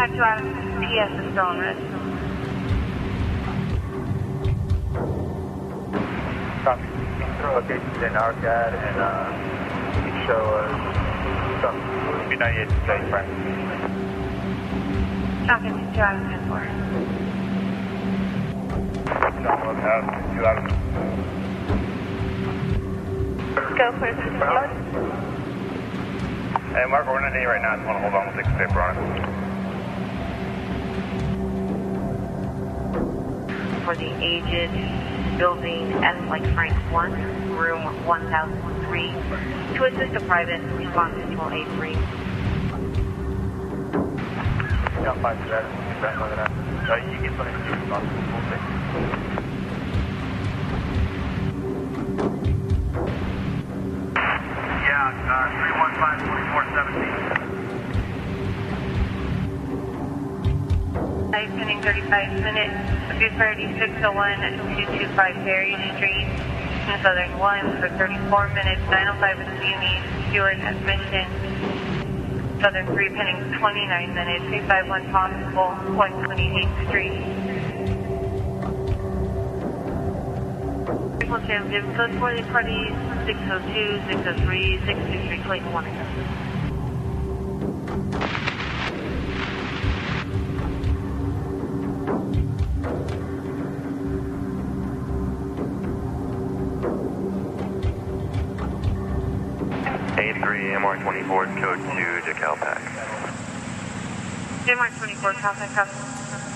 Contact you of PS on red. Copy. Throw locations in ArcAD and uh, you show us some B98 today, Frank. Falcon 2 out of 10 4. Download two out of Go for it. Hey, Mark, we're gonna need right now. I just want to hold on with the paper on it. For the aged building S like Frank 1, room 1003, to assist a private response to A3. Got five to that. So you get something to do. Yeah, uh, 315 2417. site, pending 35 minutes, 23601 225 Perry Street, in Southern one for 34 minutes, 905 with CME, Steuart at Mission, Southern 3, pending 29 minutes, 351 possible, 128th Street. Vehicle Sam Jim, code for the party 602, 603, 663, Clayton 1 again. 83 MR24, code 2 to CalPAC. MR24, CalPAC, CalPAC.